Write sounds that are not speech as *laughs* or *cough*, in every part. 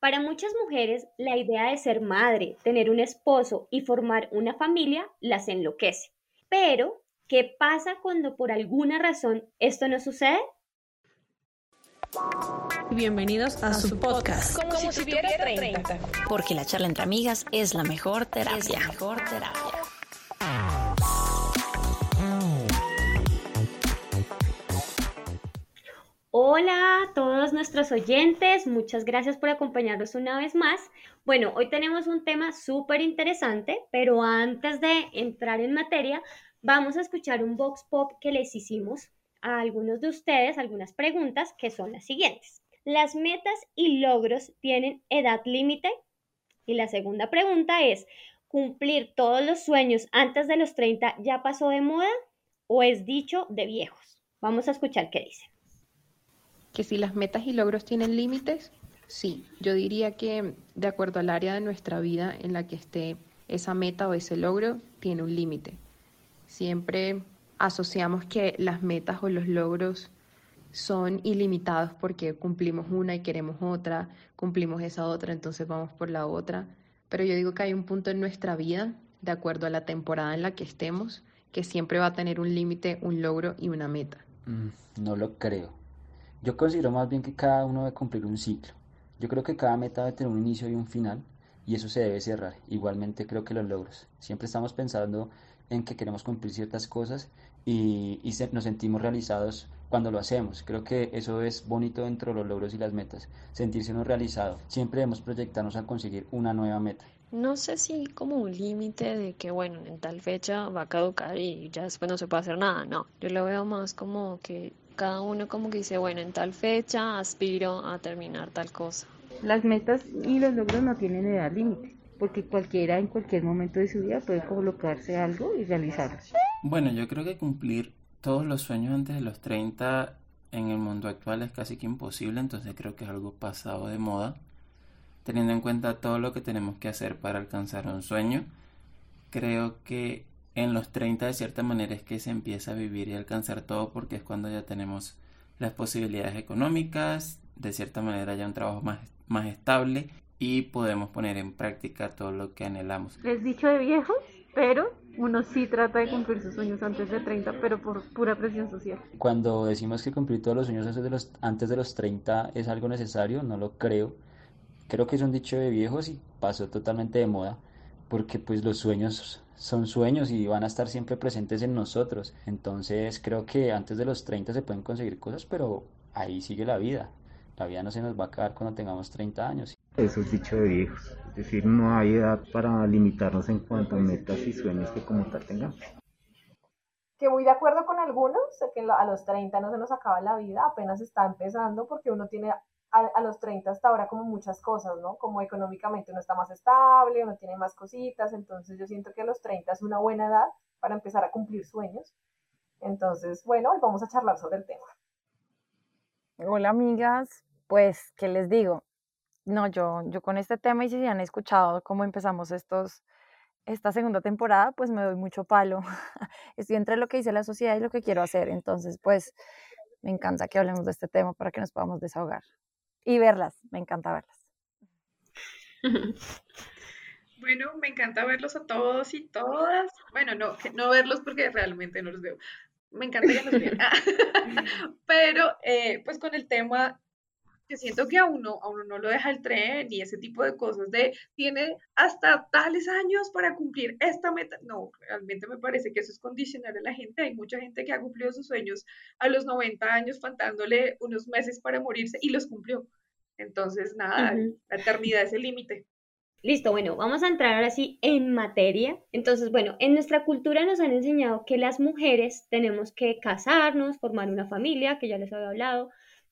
Para muchas mujeres, la idea de ser madre, tener un esposo y formar una familia las enloquece. Pero, ¿qué pasa cuando por alguna razón esto no sucede? Bienvenidos a, su podcast. Como, si, tuviera 30. Porque la charla entre amigas es la mejor terapia. Es la mejor terapia. Hola a todos nuestros oyentes, muchas gracias por acompañarnos una vez más. Bueno, hoy tenemos un tema súper interesante, pero antes de entrar en materia, vamos a escuchar un box pop que les hicimos a algunos de ustedes, algunas preguntas que son las siguientes. ¿Las metas y logros tienen edad límite? Y la segunda pregunta es, ¿cumplir todos los sueños antes de los 30 ya pasó de moda o es dicho de viejos? Vamos a escuchar qué dice que si las metas y logros tienen límites, sí, yo diría que de acuerdo al área de nuestra vida en la que esté esa meta o ese logro, tiene un límite. Siempre asociamos que las metas o los logros son ilimitados porque cumplimos una y queremos otra, cumplimos esa otra, entonces vamos por la otra. Pero yo digo que hay un punto en nuestra vida, de acuerdo a la temporada en la que estemos, que siempre va a tener un límite, un logro y una meta. Mm, no lo creo. Yo considero más bien que cada uno debe cumplir un ciclo. Yo creo que cada meta debe tener un inicio y un final y eso se debe cerrar. Igualmente creo que los logros. Siempre estamos pensando en que queremos cumplir ciertas cosas y, nos sentimos realizados cuando lo hacemos. Creo que eso es bonito dentro de los logros y las metas, sentirse uno realizado. Siempre debemos proyectarnos a conseguir una nueva meta. No sé si como un límite de que, bueno, en tal fecha va a caducar y ya después no se puede hacer nada. No, yo lo veo más como que cada uno como que dice, bueno, en tal fecha aspiro a terminar tal cosa. Las metas y los logros no tienen edad límite, porque cualquiera en cualquier momento de su vida puede colocarse algo y realizarlo. Bueno, yo creo que cumplir todos los sueños antes de los 30 en el mundo actual es casi que imposible, entonces creo que es algo pasado de moda. Teniendo en cuenta todo lo que tenemos que hacer para alcanzar un sueño, creo que en los 30 de cierta manera es que se empieza a vivir y alcanzar todo porque es cuando ya tenemos las posibilidades económicas, de cierta manera ya un trabajo más, más estable y podemos poner en práctica todo lo que anhelamos. Es dicho de viejos, pero uno sí trata de cumplir sus sueños antes de 30, pero por pura presión social. Cuando decimos que cumplir todos los sueños antes de los, antes de los 30 es algo necesario, no lo creo. Creo que es un dicho de viejos y pasó totalmente de moda, porque pues los sueños son sueños y van a estar siempre presentes en nosotros. Entonces creo que antes de los 30 se pueden conseguir cosas, pero ahí sigue la vida. La vida no se nos va a acabar cuando tengamos 30 años. Eso es dicho de viejos. Es decir, no hay edad para limitarnos en cuanto a metas y sueños que como tal tengamos. Que voy de acuerdo con algunos, que a los 30 no se nos acaba la vida, apenas está empezando porque uno tiene a, los 30 hasta ahora como muchas cosas, ¿no? Como económicamente uno está más estable, uno tiene más cositas, entonces yo siento que a los 30 es una buena edad para empezar a cumplir sueños. Entonces, bueno, vamos a charlar sobre el tema. Hola amigas, pues, ¿qué les digo? No, yo, yo con este tema y si han escuchado cómo empezamos estos, esta segunda temporada, pues me doy mucho palo. *laughs* Estoy entre lo que dice la sociedad y lo que quiero hacer, entonces, pues, me encanta que hablemos de este tema para que nos podamos desahogar y verlas, me encanta verlas. *laughs* Bueno, me encanta verlos a todos y todas. Bueno, no, no verlos porque realmente no los veo. Me encanta que nos vean. *laughs* *laughs* Pero, eh, pues con el tema que siento que a uno, a uno no lo deja el tren y ese tipo de cosas de tiene hasta tales años para cumplir esta meta. No, realmente me parece que eso es condicionar a la gente. Hay mucha gente que ha cumplido sus sueños a los 90 años, faltándole unos meses para morirse y los cumplió. Entonces, nada, la eternidad es el límite. Listo, bueno, vamos a entrar ahora sí en materia. Entonces, bueno, en nuestra cultura nos han enseñado que las mujeres tenemos que casarnos, formar una familia, que ya les había hablado,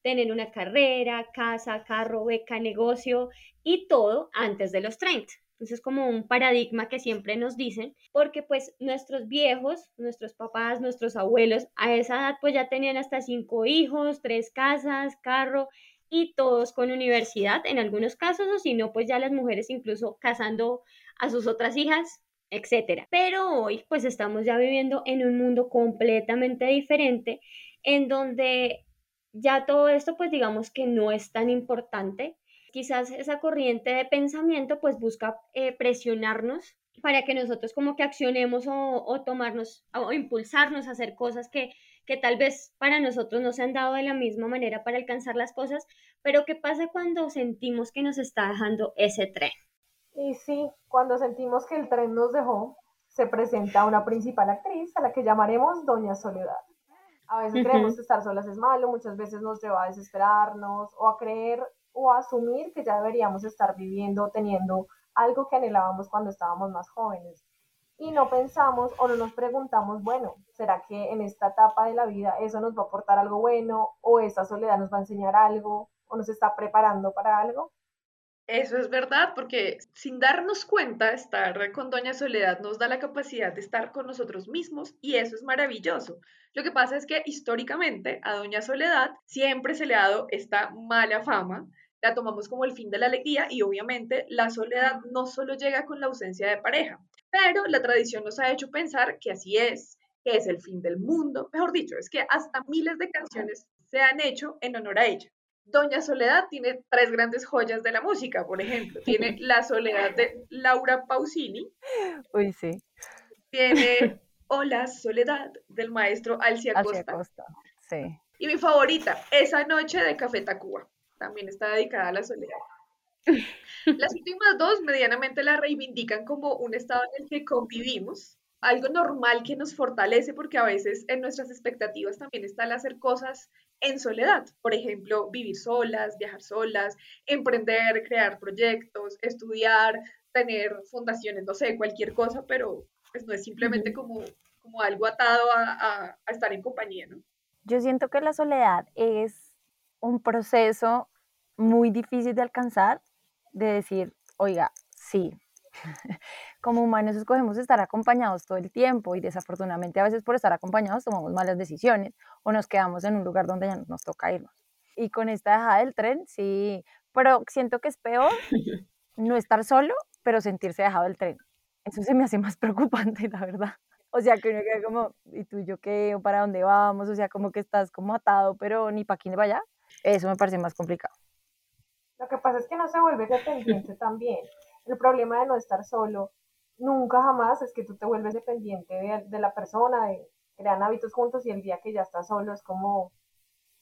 tener una carrera, casa, carro, beca, negocio y todo antes de los 30. Entonces es como un paradigma que siempre nos dicen, porque pues nuestros viejos, nuestros papás, nuestros abuelos, a esa edad pues ya tenían hasta cinco hijos, tres casas, carro y todos con universidad en algunos casos, o si no, pues ya las mujeres incluso casando a sus otras hijas, etcétera. Pero hoy pues estamos ya viviendo en un mundo completamente diferente en donde ya todo esto, pues digamos que no es tan importante. quizás esa corriente de pensamiento pues busca eh, presionarnos para que nosotros como que accionemos o, tomarnos o impulsarnos a hacer cosas que, que tal vez para nosotros no se han dado de la misma manera para alcanzar las cosas, pero ¿qué pasa cuando sentimos que nos está dejando ese tren? Y sí, cuando sentimos que el tren nos dejó, se presenta una principal actriz a la que llamaremos Doña Soledad. A veces creemos que estar solas es malo, muchas veces nos lleva a desesperarnos o a creer o a asumir que ya deberíamos estar viviendo, teniendo algo que anhelábamos cuando estábamos más jóvenes. Y no pensamos o no nos preguntamos, bueno, ¿será que en esta etapa de la vida eso nos va a aportar algo bueno o esa soledad nos va a enseñar algo o nos está preparando para algo? Eso es verdad, porque sin darnos cuenta, estar con Doña Soledad nos da la capacidad de estar con nosotros mismos y eso es maravilloso. Lo que pasa es que históricamente a Doña Soledad siempre se le ha dado esta mala fama la tomamos como el fin de la alegría y obviamente la soledad no solo llega con la ausencia de pareja, pero la tradición nos ha hecho pensar que así es, que es el fin del mundo, mejor dicho, es que hasta miles de canciones se han hecho en honor a ella. Doña Soledad tiene tres grandes joyas de la música, por ejemplo, tiene *laughs* La Soledad de Laura Pausini. Uy, sí. Tiene *laughs* Hola Soledad del maestro Alcia Costa. Costa. Sí. Y mi favorita, Esa Noche de Café Tacuba también está dedicada a la soledad. *laughs* Las últimas dos medianamente la reivindican como un estado en el que convivimos, algo normal que nos fortalece porque a veces en nuestras expectativas también está el hacer cosas en soledad, por ejemplo, vivir solas, viajar solas, emprender, crear proyectos, estudiar, tener fundaciones, no sé, cualquier cosa, pero pues no es simplemente como, como algo atado a, a estar en compañía, ¿no? Yo siento que la soledad es un proceso muy difícil de alcanzar, de decir, oiga, sí, *laughs* como humanos escogemos estar acompañados todo el tiempo y desafortunadamente a veces por estar acompañados tomamos malas decisiones o nos quedamos en un lugar donde ya nos toca irnos. Y con esta dejada del tren, sí, pero siento que es peor *laughs* no estar solo, pero sentirse dejado del tren. Eso se me hace más *laughs* preocupante, la verdad. O sea, que uno queda como, ¿y tú y yo qué? ¿O para dónde vamos? O sea, como que estás como atado, pero ni para aquí ni para allá. Eso me parece más complicado. Lo que pasa es que no se vuelve dependiente también. El problema de no estar solo, nunca jamás es que tú te vuelves dependiente de, la persona, de, crean hábitos juntos y el día que ya estás solo es como,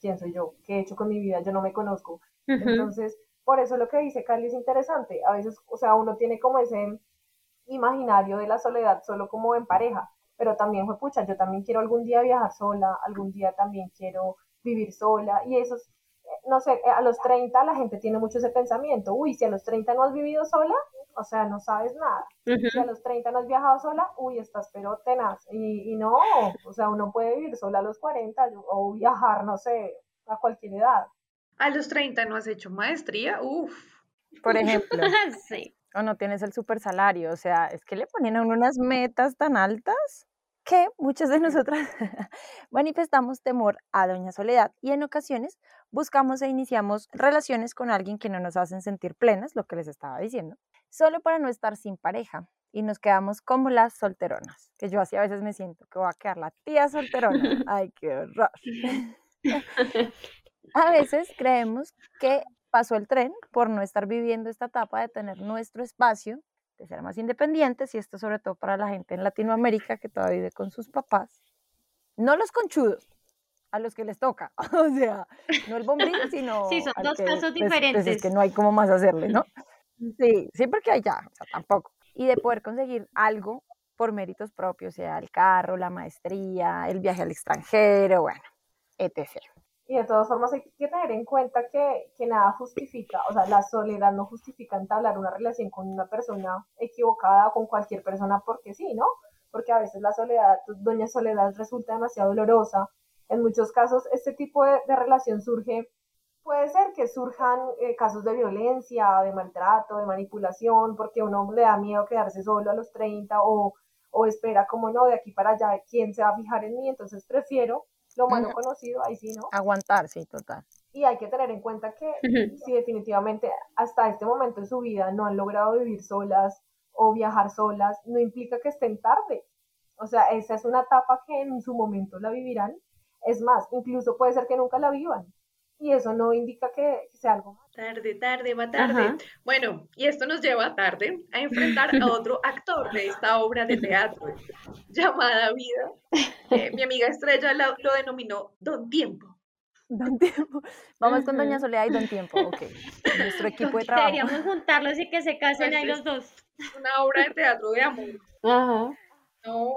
¿quién soy yo? ¿Qué he hecho con mi vida? Yo no me conozco. Entonces, por eso lo que dice Cali es interesante. A veces, o sea, uno tiene como ese imaginario de la soledad solo como en pareja, pero también fue pucha, yo también quiero algún día viajar sola, algún día también quiero vivir sola y eso es no sé, a los 30 la gente tiene mucho ese pensamiento, uy, si a los 30 no has vivido sola, o sea, no sabes nada. Si a los 30 no has viajado sola, uy, estás pero tenaz. Y, y, no, o sea, uno puede vivir sola a los 40 o viajar, no sé, a cualquier edad. A los 30 no has hecho maestría, uff. Por ejemplo. *laughs* sí. O no tienes el super salario, o sea, es que le ponen a uno unas metas tan altas que muchas de nosotras *laughs* manifestamos temor a Doña Soledad y en ocasiones buscamos e iniciamos relaciones con alguien que no nos hacen sentir plenas, lo que les estaba diciendo, solo para no estar sin pareja y nos quedamos como las solteronas, que yo así a veces me siento que voy a quedar la tía solterona. *laughs* Ay, qué horror. *laughs* a veces creemos que pasó el tren por no estar viviendo esta etapa de tener nuestro espacio de ser más independientes, y esto sobre todo para la gente en Latinoamérica que todavía vive con sus papás, no los conchudos, a los que les toca, *laughs* o sea, no el bombril, *laughs* sino... Sí, son dos casos pues, pues, diferentes. es que no hay como más hacerle, ¿no? *laughs* Sí, sí, porque hay ya, o sea, tampoco. Y de poder conseguir algo por méritos propios, sea el carro, la maestría, el viaje al extranjero, bueno, etc. Y de todas formas hay que tener en cuenta que, que, nada justifica, o sea, la soledad no justifica entablar una relación con una persona equivocada o con cualquier persona porque sí, ¿no? Porque a veces la soledad, doña soledad resulta demasiado dolorosa. En muchos casos este tipo de, relación surge, puede ser que surjan eh, casos de violencia, de maltrato, de manipulación, porque uno le da miedo quedarse solo a los 30 o, o espera como no, de aquí para allá, ¿quién se va a fijar en mí? Entonces prefiero lo malo conocido, ahí sí, ¿no? Aguantar, sí, total. Y hay que tener en cuenta que si definitivamente hasta este momento en su vida no han logrado vivir solas o viajar solas, no implica que estén tarde. O sea, esa es una etapa que en su momento la vivirán. Es más, incluso puede ser que nunca la vivan. Y eso no indica que sea algo más. Tarde, tarde, va tarde. Bueno, y esto nos lleva tarde a enfrentar a otro *laughs* actor de esta obra de teatro llamada Vida. mi amiga Estrella lo, denominó Don Tiempo. Don Tiempo. Vamos con Doña Soledad y Don Tiempo, ok. Nuestro equipo de trabajo. Deberíamos juntarlos y que se casen ahí los dos. Una obra de teatro de amor. Ajá. No,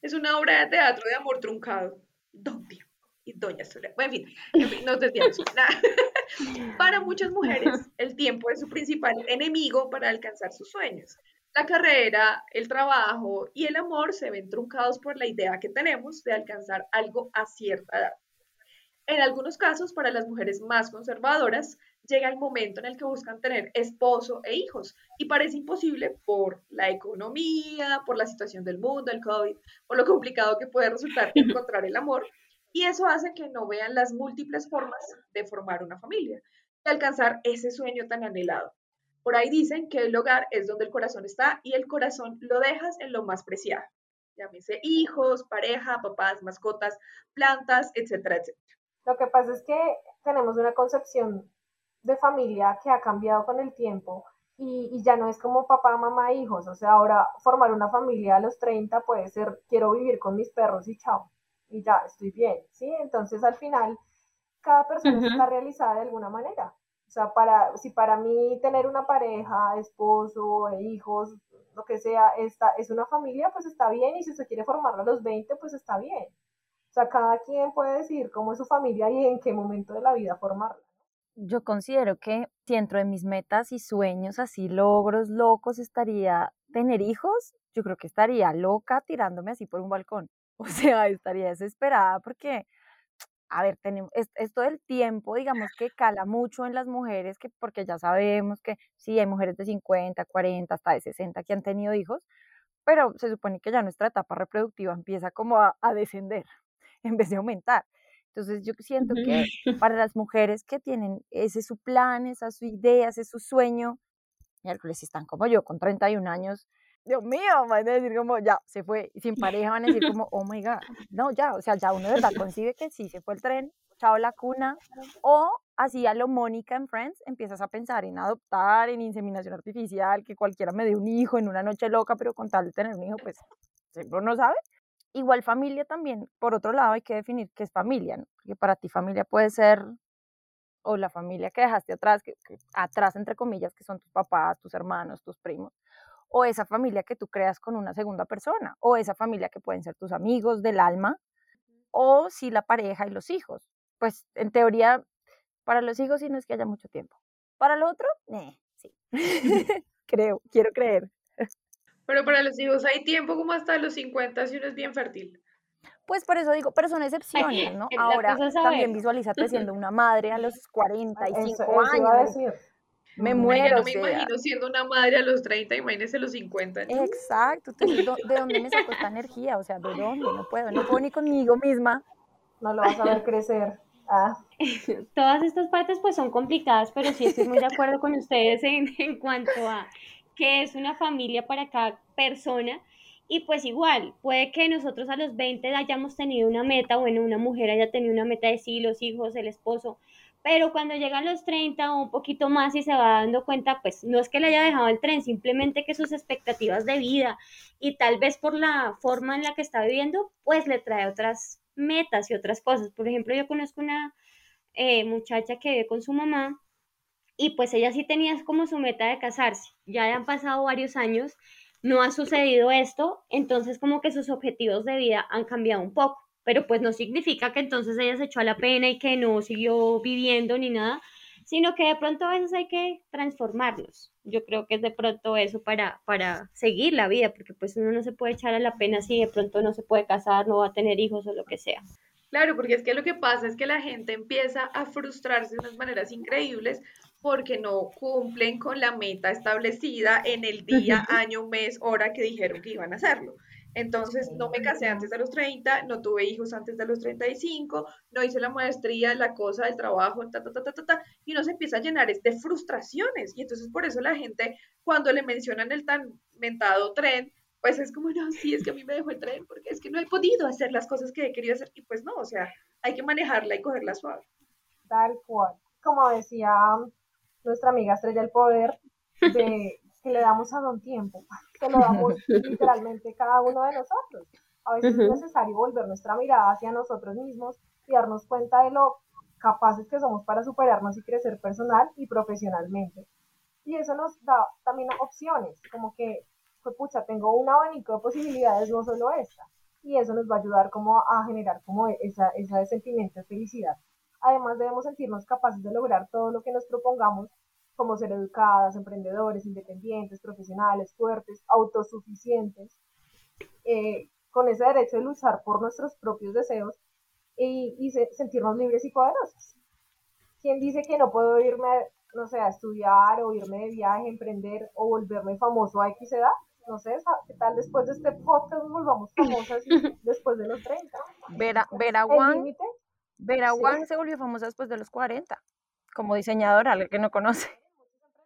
es una obra de teatro de amor truncado. Don Tiempo y Doña Soledad. Bueno, en fin, en fin nos desviamos. *laughs* *laughs* para muchas mujeres, el tiempo es su principal enemigo para alcanzar sus sueños. La carrera, el trabajo y el amor se ven truncados por la idea que tenemos de alcanzar algo a cierta edad. En algunos casos, para las mujeres más conservadoras, llega el momento en el que buscan tener esposo e hijos y parece imposible por la economía, por la situación del mundo, el COVID, por lo complicado que puede resultar *laughs* encontrar el amor y eso hace que no vean las múltiples formas de formar una familia y alcanzar ese sueño tan anhelado. Por ahí dicen que el hogar es donde el corazón está y el corazón lo dejas en lo más preciado. Llámese hijos, pareja, papás, mascotas, plantas, etcétera, etcétera. Lo que pasa es que tenemos una concepción de familia que ha cambiado con el tiempo y, y, ya no es como papá, mamá, hijos. O sea, ahora formar una familia a los 30 puede ser quiero vivir con mis perros y chao y ya estoy bien, ¿sí? Entonces al final cada persona está realizada de alguna manera. O sea, para, si para mí tener una pareja, esposo, hijos, lo que sea, esta, es una familia, pues está bien. Y si se quiere formar a los 20, pues está bien. O sea, cada quien puede decir cómo es su familia y en qué momento de la vida formarla. Yo considero que dentro de mis metas y sueños, así logros locos, estaría tener hijos. Yo creo que estaría loca tirándome así por un balcón. *laughs* O sea, estaría desesperada porque, a ver, tenemos, esto del tiempo, digamos que cala mucho en las mujeres, que, porque ya sabemos que sí, hay mujeres de 50, 40, hasta de 60 que han tenido hijos, pero se supone que ya nuestra etapa reproductiva empieza como a, descender *laughs* en vez de aumentar. Entonces yo siento que *laughs* para las mujeres que tienen ese su plan, esa su idea, ese su sueño, miércoles, si están como yo con 31 años, Dios mío, van a decir como, ya, se fue, sin pareja van a decir como, oh my God, no, ya, o sea, ya uno de verdad concibe que sí, se fue el tren, chao la cuna, o así a lo Mónica en Friends, empiezas a pensar en adoptar, en inseminación artificial, que cualquiera me dé un hijo en una noche loca, pero con tal de tener un hijo, pues, seguro no sabe. Igual familia también, por otro lado hay que definir qué es familia, ¿no? porque para ti familia puede ser o la familia que dejaste atrás, que, atrás entre comillas, que son tus papás, tus hermanos, tus primos, o esa familia que tú creas con una segunda persona, o esa familia que pueden ser tus amigos del alma, o si la pareja y los hijos. Pues en teoría, para los hijos sí no es que haya mucho tiempo. Para el otro, eh, sí. *laughs* *laughs* Creo, quiero creer. Pero para los hijos hay tiempo como hasta los 50 si uno es bien fértil. Pues por eso digo, pero son excepciones, *laughs* ¿no? Ahora también visualízate siendo una madre a los 45 años. Me muero. no me imagino siendo una madre a los 30, imagínese los 50. Exacto. ¿de dónde me saco esta energía? O sea, ¿de dónde? No puedo, no puedo ni conmigo misma. No lo vas a ver crecer. Ah. *laughs* Todas estas partes pues son complicadas, pero sí estoy muy de acuerdo con ustedes en, en cuanto a que es una familia para cada persona. Y pues igual, puede que nosotros a los 20 hayamos tenido una meta, bueno, una mujer haya tenido una meta de sí, los hijos, el esposo, pero cuando llegan los 30 o un poquito más y se va dando cuenta, pues no es que le haya dejado el tren, simplemente que sus expectativas de vida y tal vez por la forma en la que está viviendo, pues le trae otras metas y otras cosas. Por ejemplo, yo conozco una eh, muchacha que vive con su mamá y pues ella sí tenía como su meta de casarse. Ya han pasado varios años, no ha sucedido esto, entonces como que sus objetivos de vida han cambiado un poco pero pues no significa que entonces ella se echó a la pena y que no siguió viviendo ni nada, sino que de pronto a veces hay que transformarlos. Yo creo que es de pronto eso para, para seguir la vida, porque pues uno no se puede echar a la pena si de pronto no se puede casar, no va a tener hijos o lo que sea. Claro, porque es que lo que pasa es que la gente empieza a frustrarse de unas maneras increíbles porque no cumplen con la meta establecida en el día, año, mes, hora que dijeron que iban a hacerlo. Entonces, no me casé antes de los 30, no tuve hijos antes de los 35, no hice la maestría, la cosa del trabajo, ta, ta, ta, ta, ta, y uno se empieza a llenar de frustraciones. Y entonces, por eso la gente, cuando le mencionan el tan mentado tren, pues es como, no, sí, es que a mí me dejó el tren, porque es que no he podido hacer las cosas que he querido hacer. Y pues no, o sea, hay que manejarla y cogerla suave. Tal cual. Como decía nuestra amiga Estrella el Poder, de que le damos a don tiempo, que lo damos literalmente cada uno de nosotros. A veces es necesario volver nuestra mirada hacia nosotros mismos y darnos cuenta de lo capaces que somos para superarnos y crecer personal y profesionalmente. Y eso nos da también opciones, como que, pues pucha, tengo un abanico de posibilidades, no solo esta. Y eso nos va a ayudar como a generar como esa, ese sentimiento de felicidad. Además debemos sentirnos capaces de lograr todo lo que nos propongamos, como ser educadas, emprendedores, independientes, profesionales, fuertes, autosuficientes, eh, con ese derecho de luchar por nuestros propios deseos y, sentirnos libres y poderosos. ¿Quién dice que no puedo irme, no sé, a estudiar o irme de viaje, emprender o volverme famoso a X edad? No sé, ¿qué tal después de este podcast nos volvamos famosas *laughs* después de los 30? Vera, Vera Wang, Vera Wang se volvió famosa después de los 40, como diseñadora, alguien que no conoce.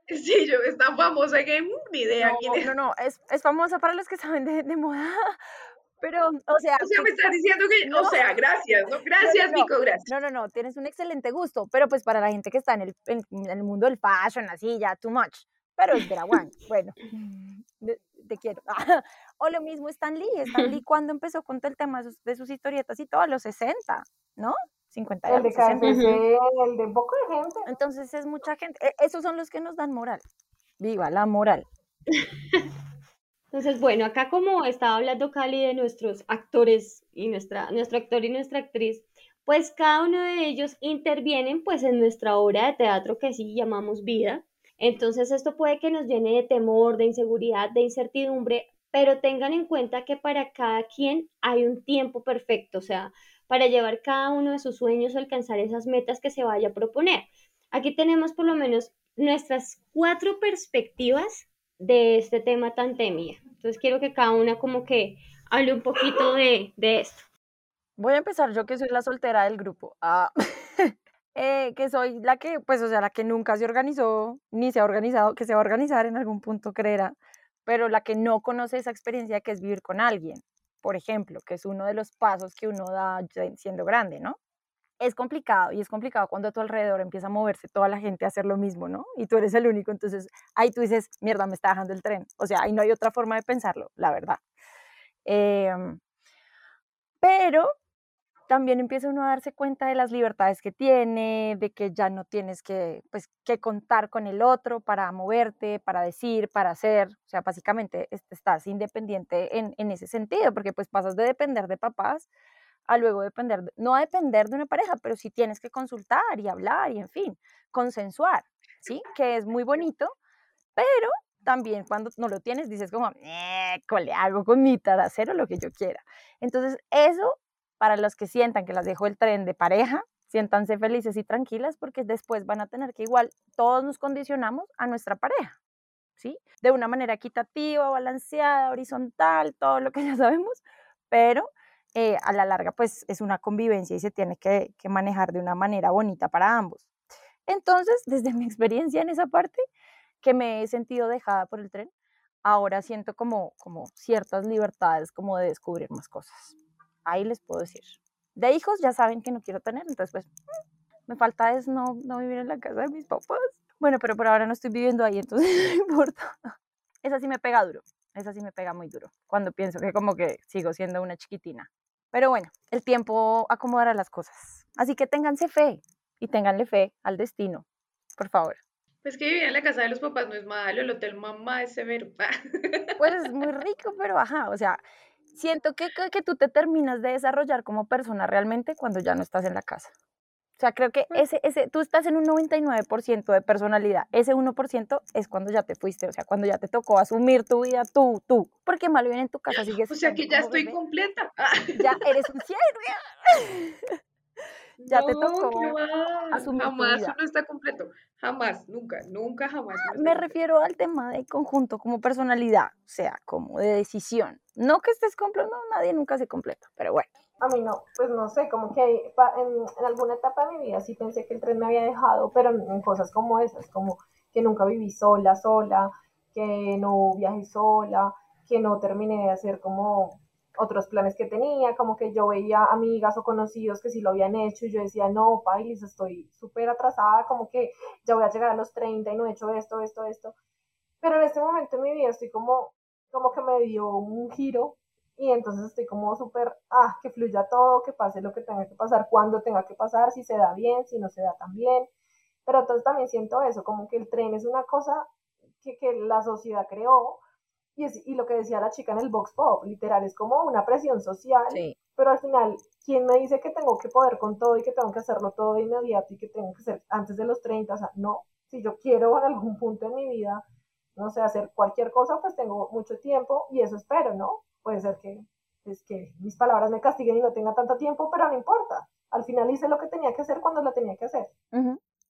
Sí, yo es tan famosa que ni idea. No, no, no, es, es, famosa para los que saben de, de moda, *laughs* pero, o sea. O sea, me estás diciendo que, o sea, gracias, ¿no? Gracias, no, no, gracias. No, no, no, tienes un excelente gusto, pero pues para la gente que está en el, en, el mundo del fashion, así, ya, too much. Pero es One, bueno, *laughs* te quiero. *laughs* o lo mismo Stan Lee, Stan Lee cuando empezó con todo el tema de sus, de sus historietas y todo, a los 60, ¿no? 50 El de el de poco de gente. Entonces es mucha gente. E, esos son los que nos dan moral. Viva la moral. Entonces, bueno, acá como estaba hablando Cali de nuestros actores y nuestra, nuestro actor y nuestra actriz, pues cada uno de ellos intervienen pues en nuestra obra de teatro que sí llamamos vida. Entonces esto puede que nos llene de temor, de inseguridad, de incertidumbre, pero tengan en cuenta que para cada quien hay un tiempo perfecto, o sea, para llevar cada uno de sus sueños a alcanzar esas metas que se vaya a proponer. Aquí tenemos por lo menos nuestras cuatro perspectivas de este tema tan temido. Entonces quiero que cada una como que hable un poquito de, de esto. Voy a empezar yo que soy la soltera del grupo. Ah, *laughs* eh, que soy la que, pues, o sea, la que nunca se organizó, ni se ha organizado, que se va a organizar en algún punto, creerá, pero la que no conoce esa experiencia que es vivir con alguien, por ejemplo, que es uno de los pasos que uno da siendo grande, ¿no? es complicado y es complicado cuando a tu alrededor empieza a moverse toda la gente a hacer lo mismo, ¿no? Y tú eres el único, entonces ahí tú dices, mierda, me está dejando el tren. O sea, ahí no hay otra forma de pensarlo, la verdad. Em, pero también empieza uno a darse cuenta de las libertades que tiene, de que ya no tienes que, pues, que contar con el otro para moverte, para decir, para hacer. O sea, básicamente estás independiente en, en ese sentido, porque pues pasas de depender de papás a luego depender, no a depender de una pareja, pero sí tienes que consultar y hablar y en fin, consensuar, ¿sí? Que es muy bonito, pero también cuando no lo tienes dices como, le hago con mi hacer lo que yo quiera? Entonces, eso para los que sientan que las dejo el tren de pareja, siéntanse felices y tranquilas porque después van a tener que igual todos nos condicionamos a nuestra pareja, ¿sí? De una manera equitativa, balanceada, horizontal, todo lo que ya sabemos, pero eh, a la larga pues es una convivencia y se tiene que, manejar de una manera bonita para ambos. Entonces, desde mi experiencia en esa parte, que me he sentido dejada por el tren, ahora siento como, como ciertas libertades, como de descubrir más cosas. Ahí les puedo decir. De hijos ya saben que no quiero tener, entonces pues me falta es no, no vivir en la casa de mis papás. Bueno, pero por ahora no estoy viviendo ahí, entonces *laughs* no importa. Esa sí me pega duro, esa sí me pega muy duro, cuando pienso que como que sigo siendo una chiquitina. Pero bueno, el tiempo acomodará las cosas. Así que ténganse fe y ténganle fe al destino, por favor. Pues que vivir en la casa de los papás no es malo, el hotel mamá es severo. Pues es muy rico, pero ajá, o sea, siento que, que, tú te terminas de desarrollar como persona realmente cuando ya no estás en la casa. O sea, creo que ese, ese, tú estás en un 99% de personalidad. Ese 1% es cuando ya te fuiste, o sea, cuando ya te tocó asumir tu vida tú, tú. Porque mal bien en tu casa sigues. O sea, que ya estoy completa. Ya eres un *laughs* cielo. *laughs* ya te tocó asumir Jamás uno está completo. Jamás, nunca, nunca, jamás. Me refiero al tema de conjunto como personalidad, o sea, como de decisión. No que estés completo, no, nadie nunca se completa, pero bueno. A mí no, pues no sé, como que en, en, alguna etapa de mi vida sí pensé que el tren me había dejado, pero en cosas como esas, como que nunca viví sola, sola, que no viajé sola, que no terminé de hacer como otros planes que tenía, como que yo veía amigas o conocidos que sí lo habían hecho y yo decía, no, Pailis, estoy súper atrasada, como que ya voy a llegar a los 30 y no he hecho esto, esto, esto. Pero en este momento en mi vida estoy como, como que me dio un giro y entonces estoy como súper, ah, que fluya todo, que pase lo que tenga que pasar, cuando tenga que pasar, si se da bien, si no se da tan bien. Pero entonces también siento eso, como que el tren es una cosa que, que la sociedad creó y, es, y lo que decía la chica en el box pop, literal, es como una presión social, pero al final, ¿quién me dice que tengo que poder con todo y que tengo que hacerlo todo de inmediato y que tengo que ser antes de los 30? O sea, no, si yo quiero en algún punto en mi vida, no sé, hacer cualquier cosa, pues tengo mucho tiempo y eso espero, ¿no? Puede ser que, es que mis palabras me castiguen y no tenga tanto tiempo, pero no importa. Al final hice lo que tenía que hacer cuando lo tenía que hacer.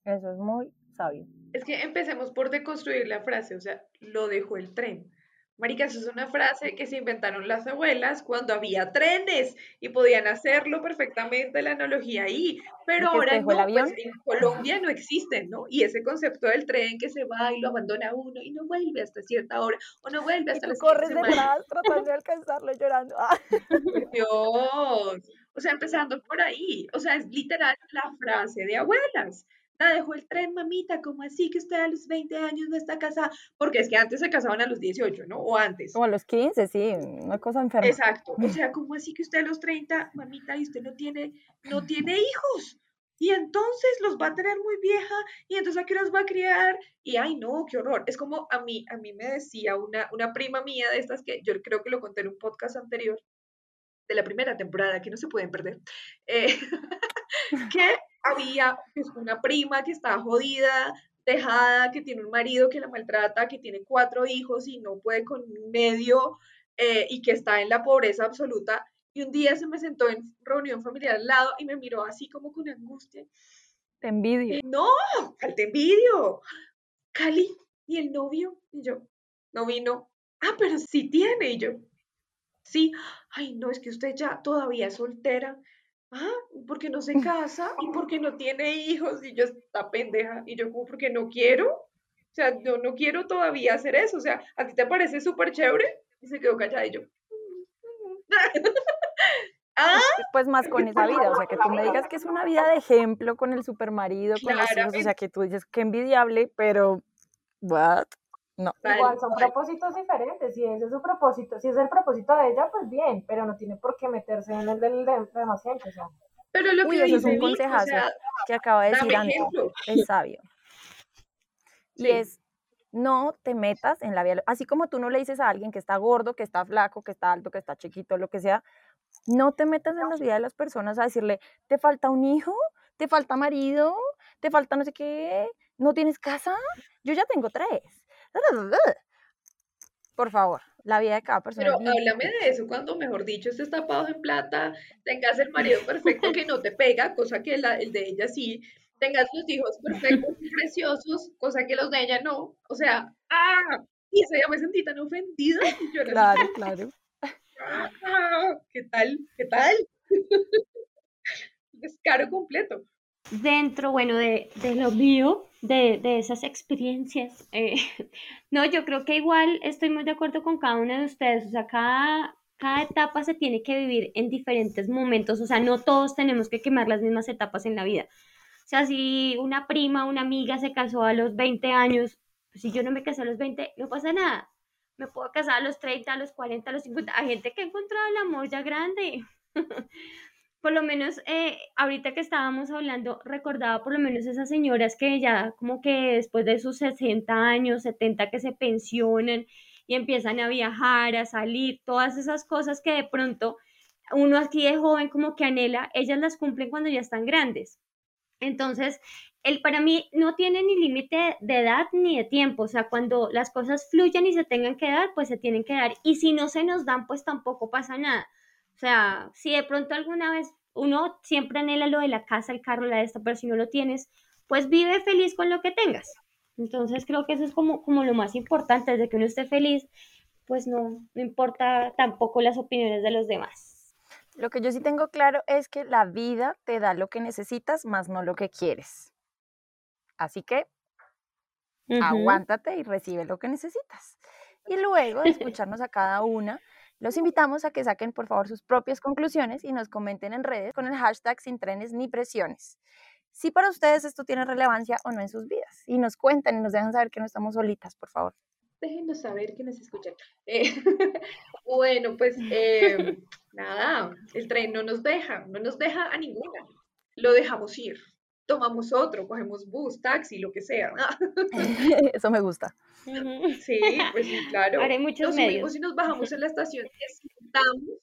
Eso es muy sabio. Es que empecemos por deconstruir la frase, o sea, lo dejó el tren. Marica, eso es una frase que se inventaron las abuelas cuando había trenes y podían hacerlo perfectamente la analogía ahí, pero ahora no, pues en Colombia no existen, ¿no? Y ese concepto del tren que se va y lo abandona uno y no vuelve hasta cierta hora o no vuelve hasta y tú corres detrás tratando de alcanzarlo llorando. Ah. Dios. O sea, empezando por ahí, o sea, es literal la frase de abuelas la dejó el tren, mamita, ¿cómo así que usted a los 20 años no está casada? Porque es que antes se casaban a los 18, ¿no? O antes. O a los 15, sí, una cosa enferma. Exacto, o sea, ¿cómo así que usted a los 30, mamita, y usted no tiene, no tiene hijos? Y entonces los va a tener muy vieja, y entonces a qué los va a criar, y ay no, qué horror. Es como a mí, a mí me decía una, una prima mía de estas que yo creo que lo conté en un podcast anterior, de la primera temporada, que no se pueden perder, eh, *laughs* que había pues, una prima que está jodida, dejada, que tiene un marido que la maltrata, que tiene cuatro hijos y no puede con medio eh, y que está en la pobreza absoluta. Y un día se me sentó en reunión familiar al lado y me miró así como con angustia. Te envidio. no, te envidio. Cali, ¿y el novio? Y yo, no vino. Ah, pero sí tiene. Y yo, sí. Ay, no, es que usted ya todavía es soltera ah, porque no se casa y porque no tiene hijos y yo está pendeja y yo como porque no quiero, o sea, yo no quiero todavía hacer eso, o sea, ¿a ti te parece súper chévere? Y se quedó callada y yo. *laughs* ¿Ah? Pues más con esa vida, o sea, que tú me digas que es una vida de ejemplo con el supermarido, con los hijos, o sea, que tú dices que envidiable, pero, what? No. Igual son propósitos diferentes. Si ese es su propósito, si es el propósito de ella, pues bien, pero no tiene por qué meterse en el del de, demás gente. O sea. Pero lo que Uy, eso es un consejazo que acaba de decir antes. Es sabio. Y es no te metas en la vida. Así como tú no le dices a alguien que está gordo, que está flaco, que está alto, que está chiquito, lo que sea, no te metas en la vida de las personas a decirle, te falta un hijo, te falta marido, te falta no sé qué, no tienes casa, yo ya tengo tres *laughs* por favor, la vida de cada persona. Pero háblame de eso, cuando mejor dicho estés tapado en plata, tengas el marido perfecto que no te pega, cosa que la, el de ella sí, tengas los hijos perfectos y preciosos, cosa que los de ella no. O sea, ¡ah! Y día me sentí tan ofendida. claro, claro. *laughs* Ah, ¿Qué tal? ¿Qué tal? *laughs* Descaro completo dentro, bueno, de, de lo mío, de, de esas experiencias, eh, *laughs* no, yo creo que igual estoy muy de acuerdo con cada uno de ustedes, o sea, cada, cada etapa se tiene que vivir en diferentes momentos, o sea, no todos tenemos que quemar las mismas etapas en la vida. O sea, si una prima, una amiga se casó a los 20 años, pues si yo no me casé a los 20, no pasa nada. Me puedo casar a los 30, a los 40, a los 50. Hay gente que ha encontrado el amor ya grande. *laughs* por lo menos eh, ahorita que estábamos hablando, recordaba por lo menos esas señoras que ya como que después de sus 60 años, 70 que se pensionan y empiezan a viajar, a salir, todas esas cosas que de pronto uno aquí de joven como que anhela, ellas las cumplen cuando ya están grandes. Entonces, el para mí no tiene ni límite de edad ni de tiempo, o sea, cuando las cosas fluyen y se tengan que dar, pues se tienen que dar. Y si no se nos dan, pues tampoco pasa nada. O sea, si de pronto alguna vez uno siempre anhela lo de la casa, el carro, la de esta, pero si no lo tienes, pues vive feliz con lo que tengas. Entonces creo que eso es como, como lo más importante, desde que uno esté feliz, pues no, no importa tampoco las opiniones de los demás. Lo que yo sí tengo claro es que la vida te da lo que necesitas, más no lo que quieres. Así que aguántate y recibe lo que necesitas. Y luego de *laughs* escucharnos a cada una, Los invitamos a que saquen por favor sus propias conclusiones y nos comenten en redes con el hashtag sin trenes ni presiones. Si para ustedes esto tiene relevancia o no en sus vidas. Y nos cuentan y nos dejan saber que no estamos solitas, por favor. Déjenos saber que nos escuchan. Eh, *laughs* bueno, pues eh, nada, el tren no nos deja, no nos deja a ninguna. Lo dejamos ir tomamos otro, cogemos bus, taxi, lo que sea. *laughs* Eso me gusta. Sí, pues sí, claro. Ahora hay muchos nos medios. subimos y nos bajamos en la estación que sintamos,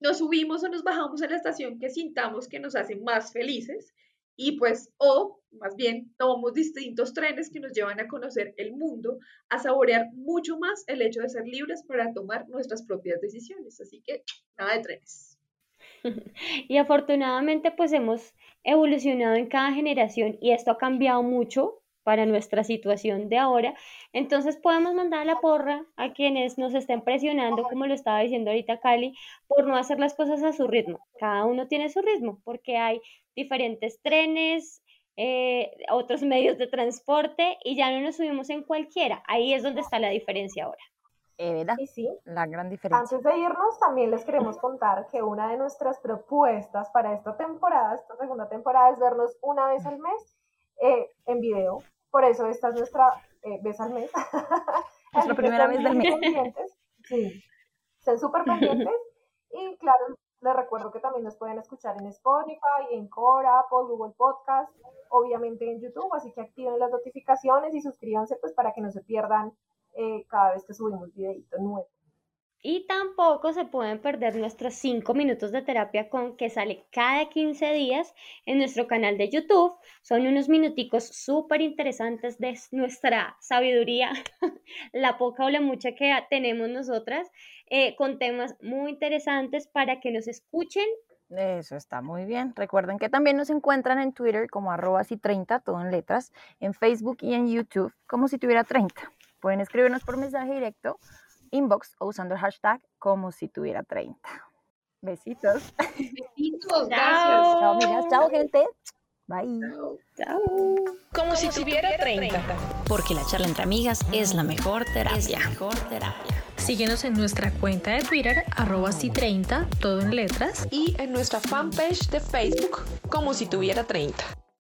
nos subimos o nos bajamos en la estación que sintamos que nos hace más felices y pues, o más bien, tomamos distintos trenes que nos llevan a conocer el mundo, a saborear mucho más el hecho de ser libres para tomar nuestras propias decisiones. Así que, nada de trenes. *laughs* Y afortunadamente pues hemos evolucionado en cada generación y esto ha cambiado mucho para nuestra situación de ahora. Entonces podemos mandar la porra a quienes nos estén presionando, como lo estaba diciendo ahorita Cali, por no hacer las cosas a su ritmo. Cada uno tiene su ritmo porque hay diferentes trenes, eh, otros *laughs* medios de transporte y ya no nos subimos en cualquiera. Ahí es donde está la diferencia ahora. Eh, ¿verdad? Sí, sí. La gran diferencia. Antes de irnos, también les queremos contar que una de nuestras propuestas para esta temporada, esta segunda temporada, es vernos una vez al mes eh, en video. Por eso esta es nuestra eh, vez al mes. *laughs* Nuestra primera vez del mes. Pendientes. Sí, estén súper pendientes. Y claro, les recuerdo que también nos pueden escuchar en Spotify, en Cora, Apple, Google Podcast, obviamente en YouTube, así que activen las notificaciones y suscríbanse pues para que no se pierdan eh, cada vez que subimos videito nuevo. Y tampoco se pueden perder nuestros 5 minutos de terapia con que sale cada 15 días en nuestro canal de YouTube. Son unos minuticos súper interesantes de nuestra sabiduría, *laughs* la poca o la mucha que tenemos nosotras, eh, con temas muy interesantes para que nos escuchen. Eso está muy bien. Recuerden que también nos encuentran en Twitter como arroba si 30, todo en letras, en Facebook y en YouTube como si tuviera 30. Pueden escribirnos por mensaje directo, inbox o usando el hashtag como si tuviera 30. Besitos. Besitos, Chao, gracias. amigas. Chao, gente. Bye. Chao. Como si tuviera 30. Porque la charla entre amigas es la mejor terapia. mejor terapia. Síguenos en nuestra cuenta de Twitter, arroba si 30, todo en letras. Y en nuestra fanpage de Facebook, como si tuviera 30.